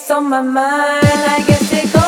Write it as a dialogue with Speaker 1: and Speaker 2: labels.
Speaker 1: It's on my mind. I guess it goes.